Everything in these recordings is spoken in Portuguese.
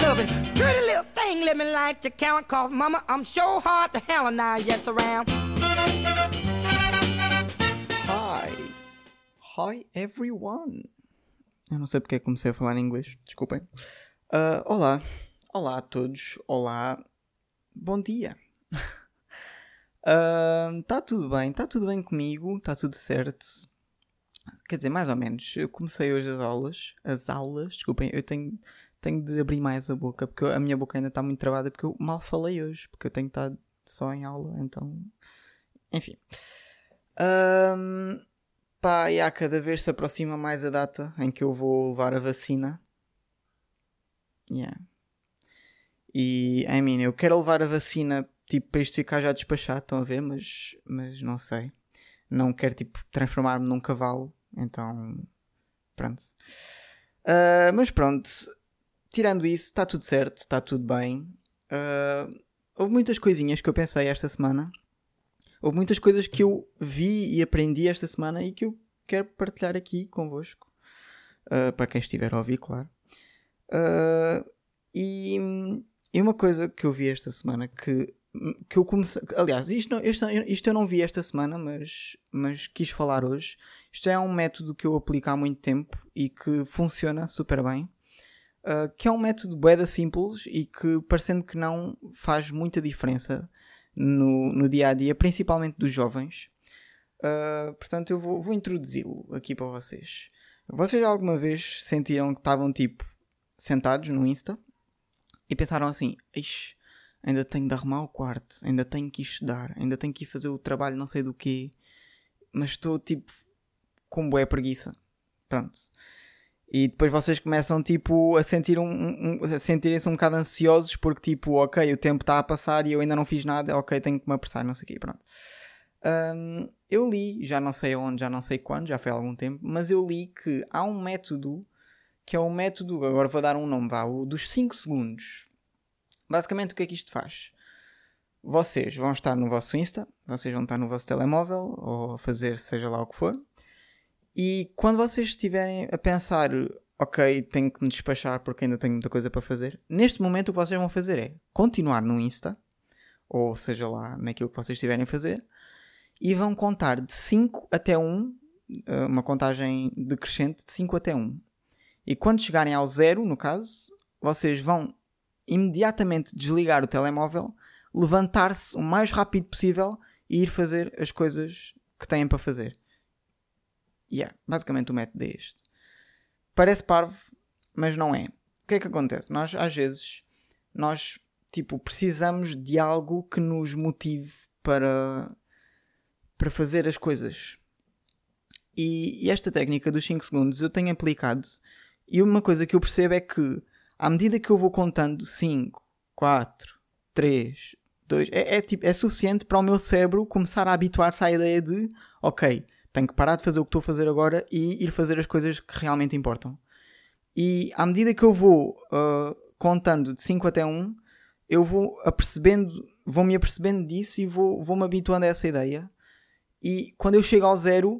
loving. Little thing, count. Cause mama, I'm so hard to yes, around. Hi. Hi everyone. Eu não sei porque que comecei a falar em inglês, desculpem. Ah, olá. Olá a todos. Olá. Bom dia. Está tudo bem, está tudo bem comigo, está tudo certo. Quer dizer, mais ou menos. Eu comecei hoje as aulas. As aulas, desculpem, eu tenho, tenho de abrir mais a boca, porque a minha boca ainda está muito travada, porque eu mal falei hoje, porque eu tenho estado só em aula, então. Enfim. Ahm, pá, e há cada vez se aproxima mais a data em que eu vou levar a vacina. Yeah. E, I mean, eu quero levar a vacina, tipo, para isto ficar já despachado, estão a ver? Mas, mas não sei. Não quero, tipo, transformar-me num cavalo. Então, pronto. Ah, mas pronto, tirando isso, está tudo certo, está tudo bem. Ah, houve muitas coisinhas que eu pensei esta semana. Houve muitas coisas que eu vi e aprendi esta semana e que eu quero partilhar aqui convosco. Ah, para quem estiver a ouvir, claro. Ah, e, e uma coisa que eu vi esta semana que, que eu comecei. Aliás, isto, não- isto, isto eu não vi esta semana, mas, mas quis falar hoje. Isto é um método que eu aplico há muito tempo e que funciona super bem. Uh, que é um método boeda simples e que, parecendo que não, faz muita diferença no, no dia a dia, principalmente dos jovens. Uh, portanto, eu vou, vou introduzi-lo aqui para vocês. Vocês alguma vez sentiram que estavam tipo sentados no Insta e pensaram assim: Ixi, ainda tenho de arrumar o quarto, ainda tenho que estudar, ainda tenho que ir fazer o trabalho não sei do quê, mas estou tipo com boa preguiça. Pronto. E depois vocês começam tipo a sentir um, um- a sentirem-se um bocado ansiosos porque tipo, ok, o tempo está a passar e eu ainda não fiz nada, ok, tenho que me apressar, não sei o quê, pronto. Hum, eu li, já não sei onde, já não sei quando, já foi há algum tempo, mas eu li que há um método que é o método, agora vou dar um nome, vá, o dos 5 segundos. Basicamente o que é que isto faz? Vocês vão estar no vosso Insta, vocês vão estar no vosso telemóvel ou fazer seja lá o que for. E quando vocês estiverem a pensar, ok, tenho que me despachar porque ainda tenho muita coisa para fazer, neste momento o que vocês vão fazer é continuar no Insta, ou seja lá naquilo que vocês estiverem a fazer, e vão contar de 5 até 1, eh, uma contagem decrescente de 5 até 1. E quando chegarem ao zero, no caso, vocês vão imediatamente desligar o telemóvel, levantar-se o mais rápido possível e ir fazer as coisas que têm para fazer. Yeah, basicamente o método é este. Parece parvo, mas não é. O que é que acontece? Nós, às vezes, nós, tipo, precisamos de algo que nos motive para, para fazer as coisas. E, e esta técnica dos 5 segundos eu tenho aplicado e uma coisa que eu percebo é que à medida que eu vou contando 5, 4, 3, 2, é, tipo, é suficiente para o meu cérebro começar a habituar-se à ideia de ok, tenho que parar de fazer o que estou a fazer agora e ir fazer as coisas que realmente importam. E à medida que eu vou ah, contando de 5 até 1, eu vou apercebendo, vou-me apercebendo disso e vou, vou-me habituando a essa ideia. E quando eu chego ao zero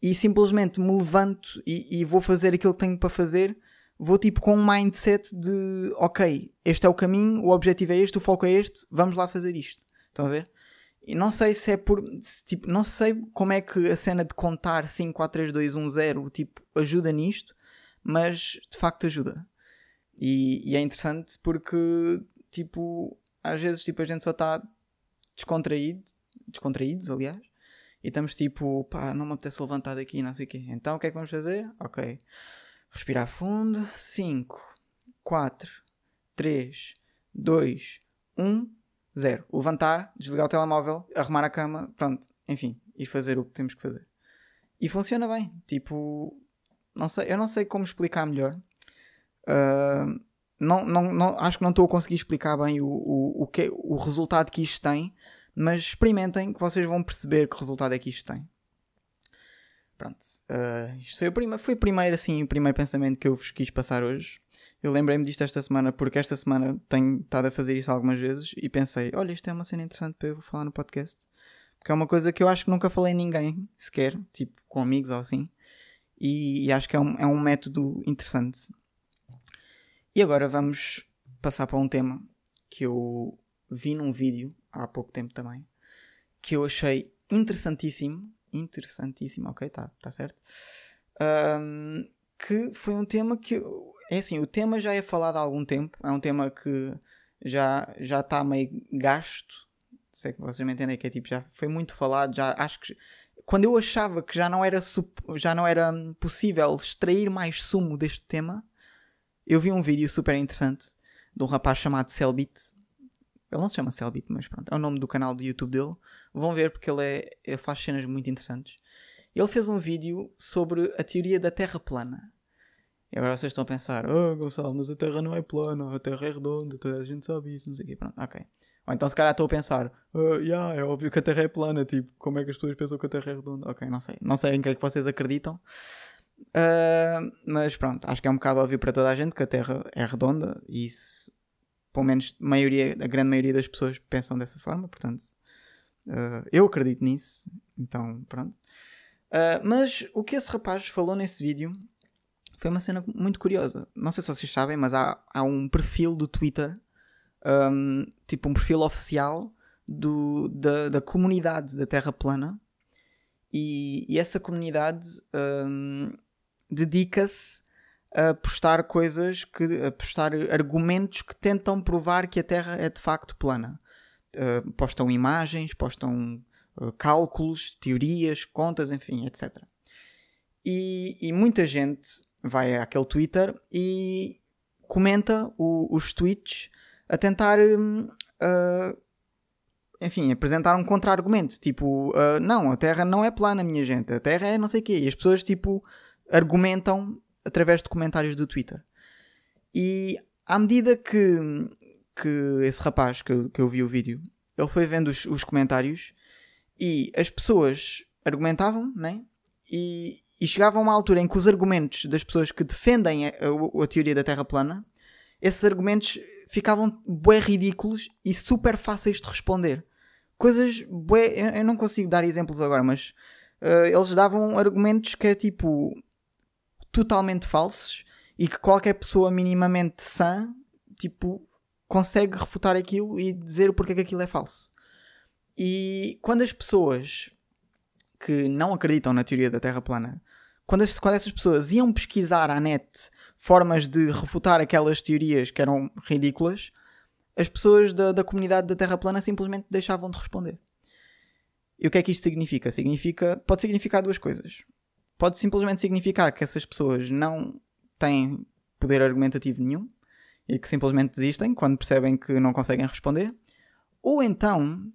e simplesmente me levanto e, e vou fazer aquilo que tenho para fazer, vou tipo com um mindset de ok, este é o caminho, o objetivo é este, o foco é este, vamos lá fazer isto. Estão a ver? E não sei se é por. tipo, não sei como é que a cena de contar 5, 4, 3, 2, 1, 0 tipo, ajuda nisto, mas de facto ajuda. E, e é interessante porque, tipo, às vezes tipo, a gente só está descontraído, descontraídos, aliás, e estamos tipo, pá, não me apetece levantar daqui, não sei o quê. Então o que é que vamos fazer? Ok. Respirar fundo. 5, 4, 3, 2, 1, 0. Levantar, desligar o telemóvel, arrumar a cama, pronto, enfim, e fazer o que temos que fazer. E funciona bem. Tipo, não sei, eu não sei como explicar melhor. Ah, não, não, não, acho que não estou a conseguir explicar bem o, o, o, que, o resultado que isto tem, mas experimentem que vocês vão perceber que resultado é que isto tem. Pronto, ah, isto foi o, prima, foi o primeiro, assim, o primeiro pensamento que eu vos quis passar hoje. Eu lembrei-me disto esta semana porque esta semana tenho estado a fazer isso algumas vezes e pensei, olha, isto é uma cena interessante para eu falar no podcast. Porque é uma coisa que eu acho que nunca falei a ninguém, sequer, tipo, com amigos ou assim. E, e acho que é um, é um método interessante. E agora vamos passar para um tema que eu vi num vídeo há pouco tempo também, que eu achei interessantíssimo. Interessantíssimo, ok, tá, tá certo. Um, que foi um tema que. É assim, o tema já é falado há algum tempo, é um tema que já já está meio gasto. Sei que vocês me entendem que é tipo, já foi muito falado, já acho que quando eu achava que já não era já não era possível extrair mais sumo deste tema, eu vi um vídeo super interessante de um rapaz chamado Selbit. Ele não se chama Selbit, mas pronto, é o nome do canal do YouTube dele. Vão ver porque ele, é, ele faz cenas muito interessantes. Ele fez um vídeo sobre a teoria da Terra plana. E agora vocês estão a pensar, oh Gonçalo, mas a Terra não é plana, a Terra é redonda, toda a gente sabe isso, não sei o quê. Pronto, ok. Ou então se calhar estou a pensar, uh, yeah, é óbvio que a Terra é plana, tipo, como é que as pessoas pensam que a Terra é redonda? Ok, não sei. Não sei em que é que vocês acreditam. Uh, mas pronto, acho que é um bocado óbvio para toda a gente que a Terra é redonda e isso, pelo menos a, maioria, a grande maioria das pessoas pensam dessa forma, portanto, uh, eu acredito nisso, então pronto. Uh, mas o que esse rapaz falou nesse vídeo foi uma cena muito curiosa. Não sei se vocês sabem, mas há, há um perfil do Twitter, um, tipo um perfil oficial do, da, da comunidade da Terra plana. E, e essa comunidade um, dedica-se a postar coisas, que, a postar argumentos que tentam provar que a Terra é de facto plana. Uh, postam imagens, postam uh, cálculos, teorias, contas, enfim, etc. E, e, muita gente vai àquele Twitter e comenta o, os tweets a tentar, uh, enfim, apresentar um contra-argumento. Tipo, não, a Terra não é plana, minha gente, a Terra é não sei o quê. E as pessoas, tipo, argumentam através de comentários do Twitter. E à medida que, que esse rapaz que que eu vi o vídeo, ele foi vendo os, os comentários e as pessoas argumentavam, né? E, e chegavam a uma altura em que os argumentos das pessoas que defendem a, a, a teoria da Terra plana, esses argumentos ficavam bué ridículos e super fáceis de responder. Coisas bué, eu não consigo dar exemplos agora, mas uh, eles davam argumentos que é tipo totalmente falsos e que qualquer pessoa minimamente sã, tipo, consegue refutar aquilo e dizer o porquê que aquilo é falso. E quando as pessoas que não acreditam na teoria da Terra plana, quando, as, quando essas pessoas iam pesquisar à net formas de refutar aquelas teorias que eram ridículas, as pessoas da, da comunidade da Terra plana simplesmente deixavam de responder. E o que é que isto significa? Significa, pode significar duas coisas pode simplesmente significar que essas pessoas não têm poder argumentativo nenhum e que simplesmente desistem quando percebem que não conseguem responder. Ou então,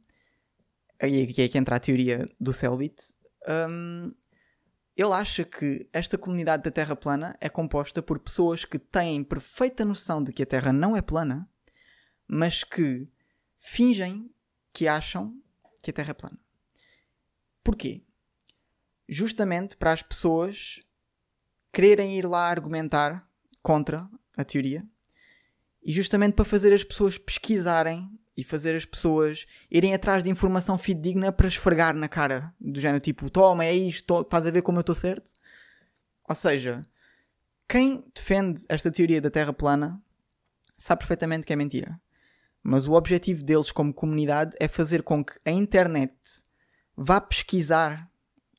aí é que entra a teoria do Selbit, um, ele acha que esta comunidade da Terra plana é composta por pessoas que têm perfeita noção de que a Terra não é plana, mas que fingem que acham que a Terra é plana. Porquê? justamente para as pessoas quererem ir lá argumentar contra a teoria e justamente para fazer as pessoas pesquisarem e fazer as pessoas irem atrás de informação fidedigna para esfregar na cara do género tipo, toma, é isto, estás a ver como eu estou certo? Ou seja, quem defende esta teoria da Terra plana sabe perfeitamente que é mentira. Mas o objetivo deles como comunidade é fazer com que a internet vá pesquisar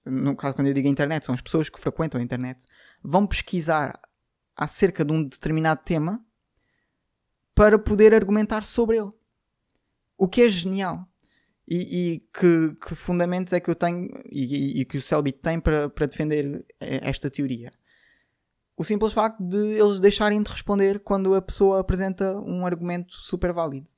no caso quando eu digo internet, são as pessoas que frequentam a internet, vão pesquisar acerca de um determinado tema para poder argumentar sobre ele. O que é genial. E, e que, que, fundamentos é que eu tenho e, e, que o Selbit tem para, para defender esta teoria? O simples facto de eles deixarem de responder quando a pessoa apresenta um argumento super válido.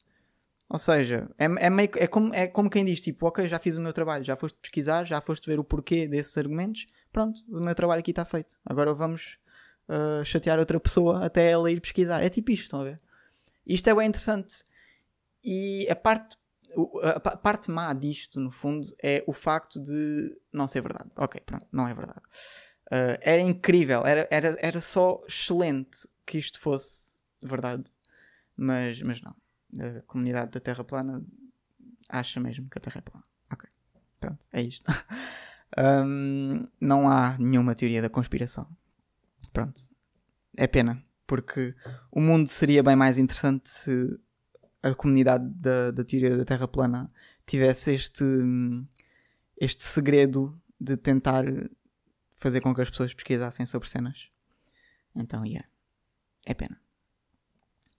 Ou seja, é, é, meio, é, como, é como quem diz, tipo, ok, já fiz o meu trabalho, já foste pesquisar, já foste ver o porquê desses argumentos, pronto, o meu trabalho aqui está feito. Agora vamos uh, chatear outra pessoa até ela ir pesquisar. É tipo isto, estão a ver? Isto é bem interessante. E a parte, a parte má disto, no fundo, é o facto de não ser verdade. Ok, pronto, não é verdade. Uh, era incrível, era, era, era só excelente que isto fosse verdade, mas, mas não a comunidade da Terra plana acha mesmo que a Terra é plana. Ok, pronto, é isto. um, não há nenhuma teoria da conspiração. Pronto, é pena, porque o mundo seria bem mais interessante se a comunidade da, da teoria da Terra plana tivesse este, este segredo de tentar fazer com que as pessoas pesquisassem sobre cenas. Então, yeah. É pena.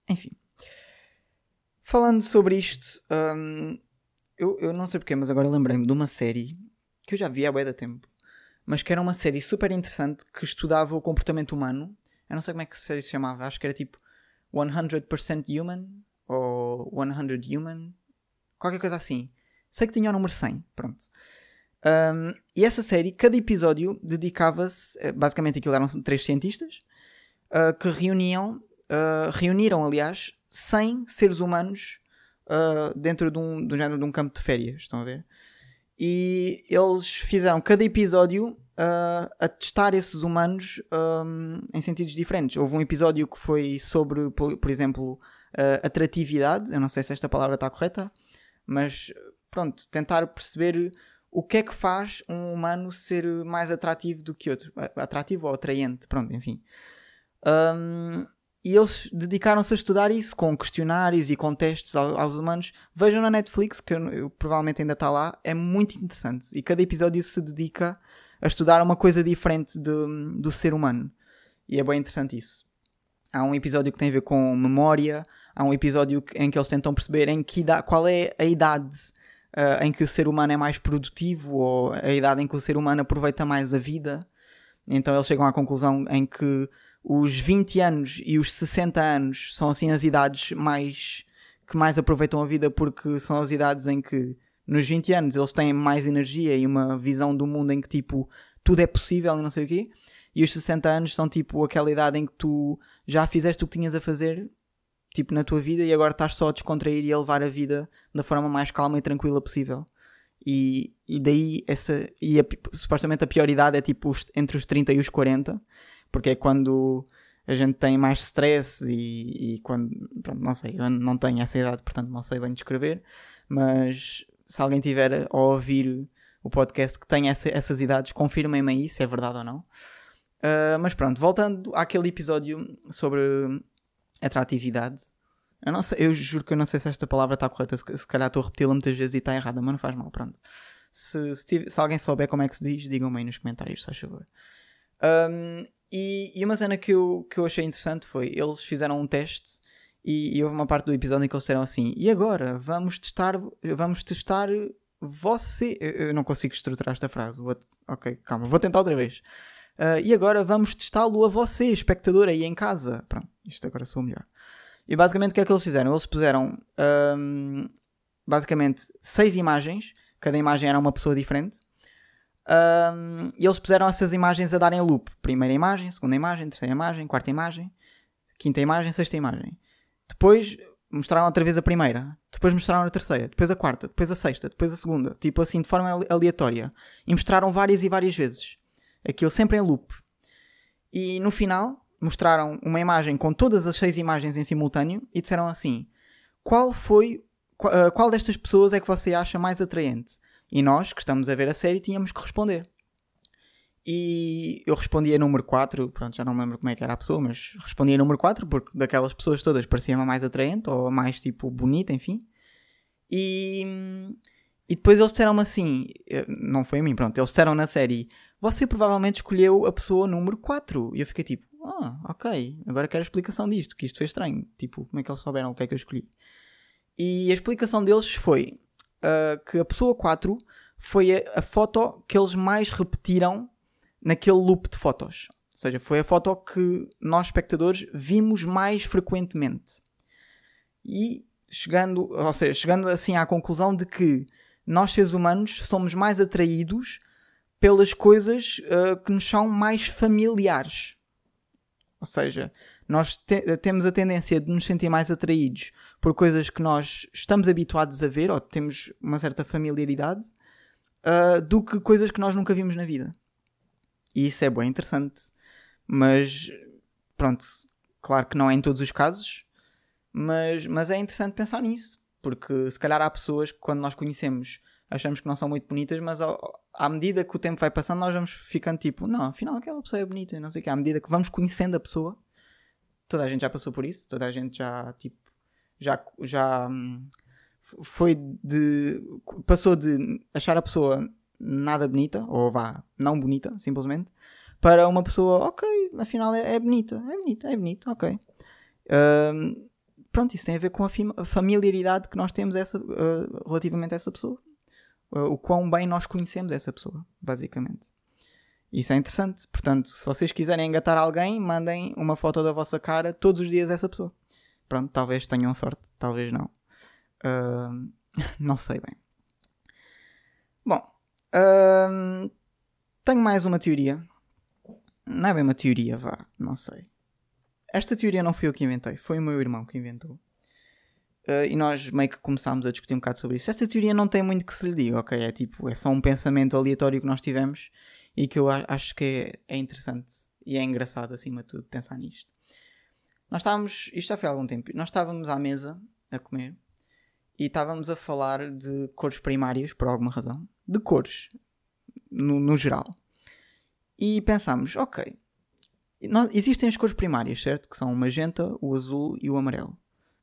Enfim. Falando sobre isto, hum, eu, eu não sei porquê, mas agora lembrei-me de uma série que eu já vi há bué da tempo, mas que era uma série super interessante que estudava o comportamento humano. Eu não sei como é que a série se chamava, acho que era tipo 100% Human ou 100 Human, qualquer coisa assim. Sei que tinha o número 100, pronto. Um, e essa série, cada episódio dedicava-se, eh, basicamente aquilo eram três cientistas, uh, que reuniam, uh, reuniram aliás, 100 seres humanos uh, dentro de um, um género de um campo de férias, estão a ver? E eles fizeram cada episódio a testar esses humanos um, em sentidos diferentes. Houve um episódio que foi sobre, por, por exemplo, atratividade, eu não sei se esta palavra está correta, mas pronto, tentar perceber o que é que faz um humano ser mais atrativo do que outro. Atrativo ou atraente, pronto, enfim. Um, e eles dedicaram-se a estudar isso com questionários e com testes aos, aos humanos. Vejam na Netflix, que eu, eu, provavelmente ainda está lá, é muito interessante. E cada episódio se dedica a estudar uma coisa diferente de, do ser humano. E é bem interessante isso. Há um episódio que tem a ver com memória, há um episódio em que eles tentam perceber em que idade, qual é a idade uh, em que o ser humano é mais produtivo ou a idade em que o ser humano aproveita mais a vida. Então eles chegam à conclusão em que os 20 anos e os 60 anos são assim as idades mais que mais aproveitam a vida porque são as idades em que nos 20 anos eles têm mais energia e uma visão do mundo em que tipo tudo é possível e não sei o quê. E os 60 anos são tipo aquela idade em que tu já fizeste o que tinhas a fazer tipo na tua vida e agora estás só a descontrair e a levar a vida da forma mais calma e tranquila possível. E, e daí essa e a, supostamente a pior idade é tipo os, entre os 30 e os 40, porque é quando a gente tem mais stress e, e quando pronto, não sei, eu não tenho essa idade, portanto não sei bem descrever, mas se alguém tiver a ouvir o podcast que tem essa, essas idades, confirmem-me aí se é verdade ou não. Uh, mas pronto, voltando àquele episódio sobre atratividade. Eu, não sei, eu juro que eu não sei se esta palavra está correta, se calhar estou a repeti-la muitas vezes e está errada, mas não faz mal, pronto. Se, se, se, alguém souber como é que se diz, digam-me aí nos comentários, se faz favor. Um, e, e, uma cena que eu, que eu achei interessante foi, eles fizeram um teste e, e, houve uma parte do episódio em que eles disseram assim, e agora vamos testar, vamos testar você... Eu, eu não consigo estruturar esta frase, ok, calma, vou tentar outra vez. Uh, e agora vamos testá-lo a você, espectador aí em casa. Pronto, isto agora sou melhor. E basicamente o que é que eles fizeram? Eles puseram basicamente seis imagens, cada imagem era uma pessoa diferente. E eles puseram essas imagens a darem loop. Primeira imagem, segunda imagem, terceira imagem, quarta imagem, quinta imagem, sexta imagem. Depois mostraram outra vez a primeira, depois mostraram a terceira, depois a quarta, depois a sexta, depois a segunda, tipo assim de forma aleatória. E mostraram várias e várias vezes aquilo sempre em loop. E no final mostraram uma imagem com todas as seis imagens em simultâneo e disseram assim: qual foi qual, uh, qual destas pessoas é que você acha mais atraente? E nós, que estamos a ver a série, tínhamos que responder. E eu respondia número 4, pronto, já não lembro como é que era a pessoa, mas respondia número 4 porque daquelas pessoas todas parecia a mais atraente ou a mais tipo bonita, enfim. E, e depois eles disseram-me assim, eh, não foi a mim, pronto, eles disseram na série: você provavelmente escolheu a pessoa número 4. E eu fiquei tipo, ah, ok, agora quero a explicação disto, que isto foi estranho. Tipo, como é que eles souberam o que é que eu escolhi? E a explicação deles foi uh, que a pessoa 4 foi a, a, foto que eles mais repetiram naquele loop de fotos. Ou seja, foi a foto que nós, espectadores, vimos mais frequentemente. E chegando, ou seja, chegando assim à conclusão de que nós, seres humanos, somos mais atraídos pelas coisas uh, que nos são mais familiares. Ou seja, nós te temos a tendência de nos sentir mais atraídos por coisas que nós estamos habituados a ver ou temos uma certa familiaridade uh, do que coisas que nós nunca vimos na vida. E isso é bem interessante. Mas, pronto, claro que não é em todos os casos, mas, mas é interessante pensar nisso. Porque se calhar há pessoas que quando nós conhecemos achamos que não são muito bonitas, mas ao, à medida que o tempo vai passando, nós vamos ficando tipo, não, afinal aquela pessoa é bonita, não sei o que. À medida que vamos conhecendo a pessoa, toda a gente já passou por isso, toda a gente já, tipo, já, já hum, foi de. passou de achar a pessoa nada bonita, ou vá, não bonita, simplesmente, para uma pessoa, ok, afinal é, é bonita, é bonita, é bonita, ok. Hum, pronto, isso tem a ver com a familiaridade que nós temos essa, uh, relativamente a essa pessoa. Uh, o quão bem nós conhecemos essa pessoa, basicamente. Isso é interessante. Portanto, se vocês quiserem engatar alguém, mandem uma foto da vossa cara todos os dias a essa pessoa. Pronto, talvez tenham sorte, talvez não. Ahm, não sei bem. Bom, ahm, tenho mais uma teoria. Não é bem uma teoria, vá, não sei. Esta teoria não fui eu que inventei, foi o meu irmão que inventou. Ah, e nós meio que começámos a discutir um bocado sobre isso. Esta teoria não tem muito que se lhe diga, ok? É tipo, é só um pensamento aleatório que nós tivemos e que eu acho que é, é interessante e é engraçado acima de tudo pensar nisto. Nós estávamos, isto já foi há algum tempo, nós estávamos à mesa a comer e estávamos a falar de cores primárias por alguma razão, de cores no, no geral. E pensámos, ok, nós- existem as cores primárias, certo? Que são o magenta, o azul e o amarelo.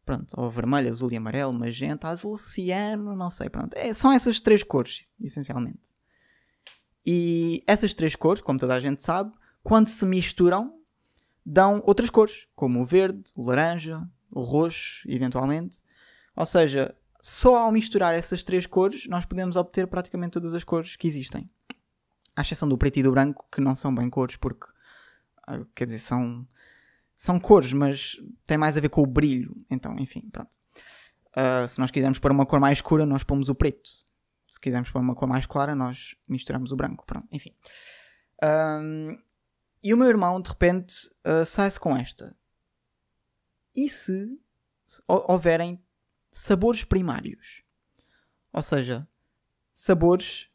Pronto, ou vermelho, azul e amarelo, magenta, azul, ciano, não sei, pronto. É, são essas três cores, essencialmente. E essas três cores, como toda a gente sabe, quando se misturam, dão outras cores, como o verde, o laranja, o roxo, eventualmente. Ou seja, só ao misturar essas três cores, nós podemos obter praticamente todas as cores que existem. À exceção do preto e do branco, que não são bem cores, porque, ah, quer dizer, são, são cores, mas tem mais a ver com o brilho. Então, enfim, pronto. Ah, se nós quisermos pôr uma cor mais escura, nós pomos o preto. Se quisermos pôr uma cor mais clara, nós misturamos o branco. Pronto, enfim. Ahm, e o meu irmão, de repente, ah, sai-se com esta. E se se hou- houverem sabores primários? Ou seja, sabores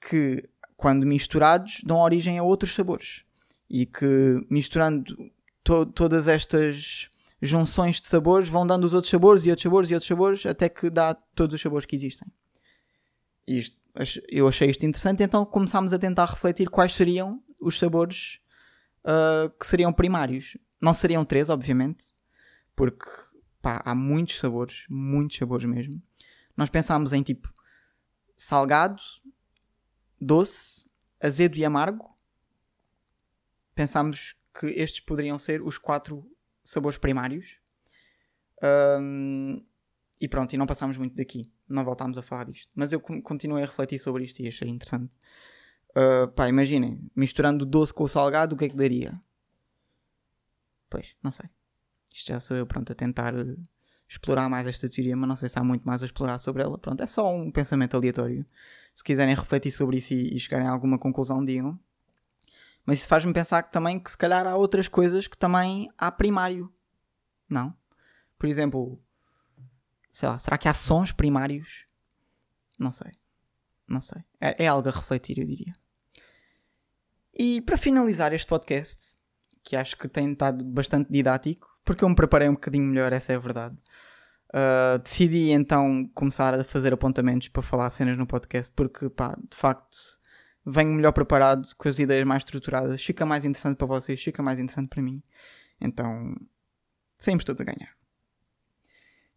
que, quando misturados, dão origem a outros sabores. E que, misturando to- todas estas junções de sabores, vão dando os outros sabores e outros sabores e outros sabores, até que dá todos os sabores que existem. Isto, eu achei isto interessante, então começámos a tentar refletir quais seriam os sabores ah, que seriam primários. Não seriam três, obviamente, porque pá, há muitos sabores, muitos sabores mesmo. Nós pensámos em tipo salgado, doce, azedo e amargo. Pensámos que estes poderiam ser os quatro sabores primários. Ahm, e pronto, e não passámos muito daqui. Não voltámos a falar disto. Mas eu con- continuei a refletir sobre isto e achei interessante. Ah, pá, imaginem, misturando o doce com o salgado, o que é que daria? Pois, não sei. Isto já sou eu, pronto, a tentar eh, explorar mais esta teoria, mas não sei se há muito mais a explorar sobre ela. Pronto, é só um pensamento aleatório. Se quiserem refletir sobre isso e, e chegarem a alguma conclusão, digam. Mas isso faz-me pensar que também que se calhar há outras coisas que também há primário. Não? Por exemplo, sei lá, será que há sons primários? Não sei. Não sei. É, é algo a refletir, eu diria. E para finalizar este podcast, que acho que tem estado bastante didático, porque eu me preparei um bocadinho melhor, essa é a verdade. Uh, decidi então começar a fazer apontamentos para falar cenas no podcast, porque pá, de facto venho melhor preparado, com as ideias mais estruturadas, fica mais interessante para vocês, fica mais interessante para mim. Então saímos todos a ganhar.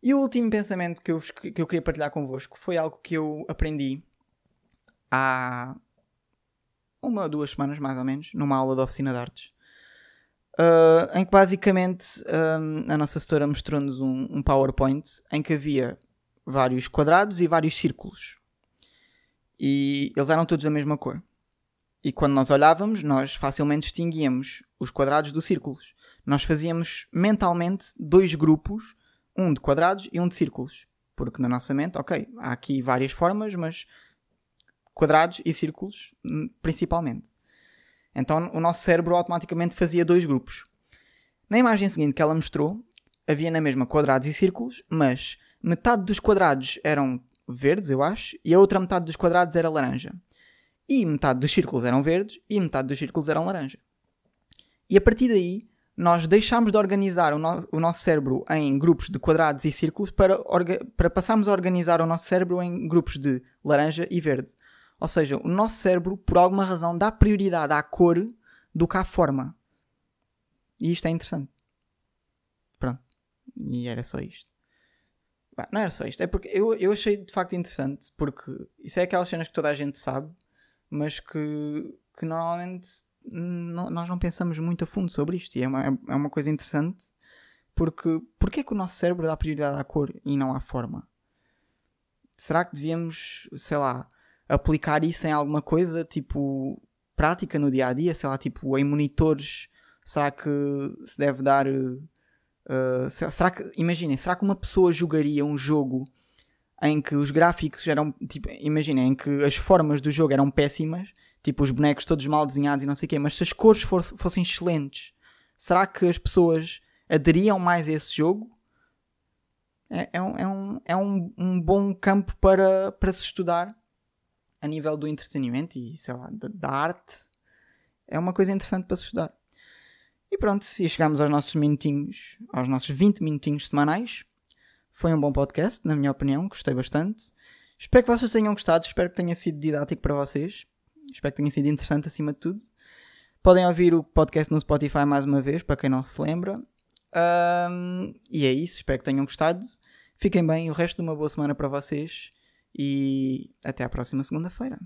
E o último pensamento que eu, que eu queria partilhar convosco foi algo que eu aprendi há uma ou duas semanas, mais ou menos, numa aula de oficina de artes. Uh, em que basicamente um, a nossa setora mostrou-nos um, um PowerPoint em que havia vários quadrados e vários círculos. E eles eram todos da mesma cor. E quando nós olhávamos, nós facilmente distinguíamos os quadrados dos círculos. Nós fazíamos mentalmente dois grupos, um de quadrados e um de círculos. Porque na nossa mente, ok, há aqui várias formas, mas quadrados e círculos hum, principalmente. Então o nosso cérebro automaticamente fazia dois grupos. Na imagem seguinte que ela mostrou, havia na mesma quadrados e círculos, mas metade dos quadrados eram verdes, eu acho, e a outra metade dos quadrados era laranja. E metade dos círculos eram verdes e metade dos círculos eram laranja. E a partir daí, nós deixámos de organizar o, no- o nosso cérebro em grupos de quadrados e círculos para, para passarmos a organizar o nosso cérebro em grupos de laranja e verde. Ou seja, o nosso cérebro, por alguma razão, dá prioridade à cor do que à forma. E isto é interessante. E era só isto. Não era só isto, é porque eu, eu achei de facto interessante, porque isso é aquelas cenas que toda a gente sabe, mas que, que normalmente não- nós não pensamos muito a fundo sobre isto. E é uma, é uma coisa interessante, porque porque é que o nosso cérebro dá prioridade à cor e não à forma? Será que devíamos, sei lá, aplicar isso em alguma coisa, tipo, prática no dia a dia? Sei lá, tipo, em monitores, será que se deve dar. Uh, se- será que, imaginem, será que uma pessoa jogaria um jogo em que os gráficos eram, tipo, imaginem, em que as formas do jogo eram péssimas, tipo, os bonecos todos mal desenhados e não sei o quê, mas se as cores fossem excelentes, será que as pessoas aderiam mais a esse jogo? É, é um, é, um, é um, um bom campo para, para se estudar a nível do entretenimento e, sei lá, da, da arte. É uma coisa interessante para se estudar. E pronto, e chegamos aos nossos minutinhos, aos nossos 20 minutinhos semanais. Foi um bom podcast, na minha opinião, gostei bastante. Espero que vocês tenham gostado, espero que tenha sido didático para vocês. Espero que tenha sido interessante acima de tudo. Podem ouvir o podcast no Spotify mais uma vez, para quem não se lembra. Ahm, e é isso, espero que tenham gostado. Fiquem bem, o resto de uma boa semana para vocês e até à próxima segunda-feira.